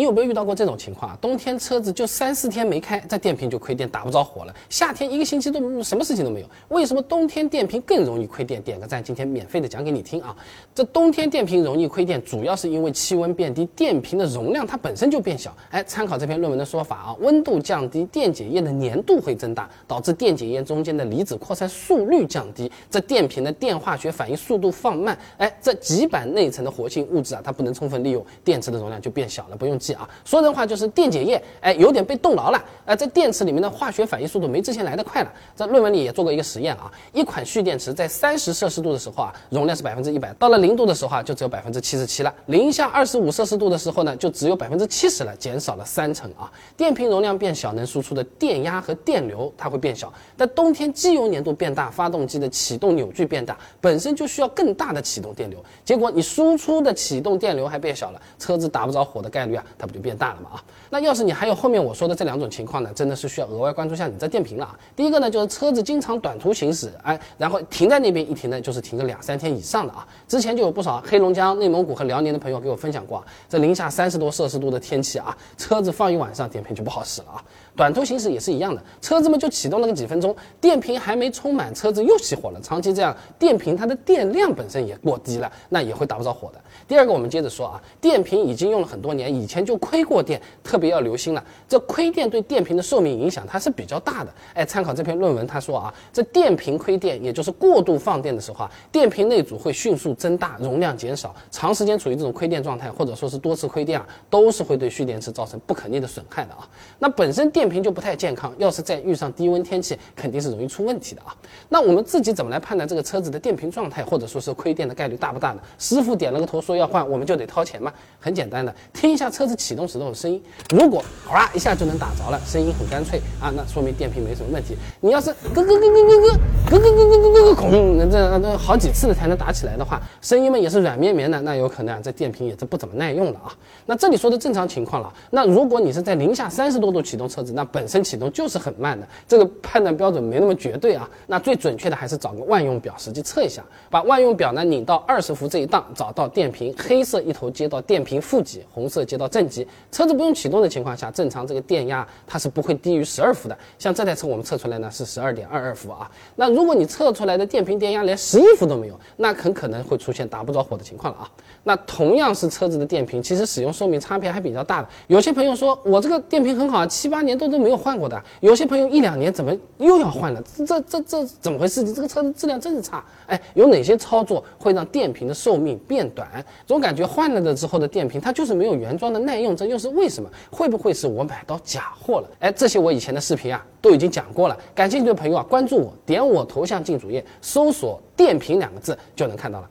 你有没有遇到过这种情况啊？冬天车子就三四天没开，这电瓶就亏电，打不着火了。夏天一个星期都什么事情都没有，为什么冬天电瓶更容易亏电？点个赞，今天免费的讲给你听啊！这冬天电瓶容易亏电，主要是因为气温变低，电瓶的容量它本身就变小。哎，参考这篇论文的说法啊，温度降低，电解液的粘度会增大，导致电解液中间的离子扩散速率降低，这电瓶的电化学反应速度放慢。哎，这极板内层的活性物质啊，它不能充分利用，电池的容量就变小了，不用急啊，说人话就是电解液，哎，有点被冻牢了，呃，在电池里面的化学反应速度没之前来得快了。在论文里也做过一个实验啊，一款蓄电池在三十摄氏度的时候啊，容量是百分之一百，到了零度的时候啊，就只有百分之七十七了。零下二十五摄氏度的时候呢，就只有百分之七十了，减少了三成啊。电瓶容量变小，能输出的电压和电流它会变小。但冬天机油粘度变大，发动机的启动扭矩变大，本身就需要更大的启动电流，结果你输出的启动电流还变小了，车子打不着火的概率啊。它不就变大了吗？啊，那要是你还有后面我说的这两种情况呢，真的是需要额外关注一下你这电瓶了啊。第一个呢，就是车子经常短途行驶，哎，然后停在那边一停呢，就是停个两三天以上的啊。之前就有不少黑龙江、内蒙古和辽宁的朋友给我分享过，这零下三十多摄氏度的天气啊，车子放一晚上，电瓶就不好使了啊。短途行驶也是一样的，车子们就启动了个几分钟，电瓶还没充满，车子又熄火了。长期这样，电瓶它的电量本身也过低了，那也会打不着火的。第二个，我们接着说啊，电瓶已经用了很多年，以前就就亏过电，特别要留心了。这亏电对电瓶的寿命影响它是比较大的。哎，参考这篇论文，他说啊，这电瓶亏电，也就是过度放电的时候啊，电瓶内阻会迅速增大，容量减少，长时间处于这种亏电状态，或者说是多次亏电啊，都是会对蓄电池造成不可逆的损害的啊。那本身电瓶就不太健康，要是再遇上低温天气，肯定是容易出问题的啊。那我们自己怎么来判断这个车子的电瓶状态，或者说是亏电的概率大不大呢？师傅点了个头说要换，我们就得掏钱吗？很简单的，听一下车子启动时候的声音，如果哗一下就能打着了，声音很干脆啊，那说明电瓶没什么问题。你要是咯咯咯咯咯咯咯咯咯咯咯咯空，那这好几次才能打起来的话，声音嘛也是软绵绵的，那有可能啊这电瓶也是不怎么耐用了啊。那这里说的正常情况了，那如果你是在零下三十多度启动车子，那本身启动就是很慢的，这个判断标准没那么绝对啊。那最准确的还是找个万用表实际测一下，把万用表呢拧到二十伏这一档，找到电瓶，黑色一头接到电瓶负极，红色接到正极，车子不用启动的情况下，正常这个电压它是不会低于十二伏的。像这台车我们测出来呢是十二点二二伏啊。那如果你测出来的电瓶电压连十一伏都没有，那很可能会出现打不着火的情况了啊。那同样是车子的电瓶，其实使用寿命差别还比较大的。有些朋友说我这个电瓶很好，七八年都都没有换过的。有些朋友一两年怎么又要换了？这这这怎么回事？你这个车子质量真是差。哎，有哪些操作会让电瓶的寿命变短？总感觉换了的之后的电瓶它就是没有原装的耐用，这又是为什么？会不会是我买到假货了？哎，这些我以前的视频啊都已经讲过了。感兴趣的朋友啊，关注我，点我头像进主页，搜索“电瓶”两个字就能看到了。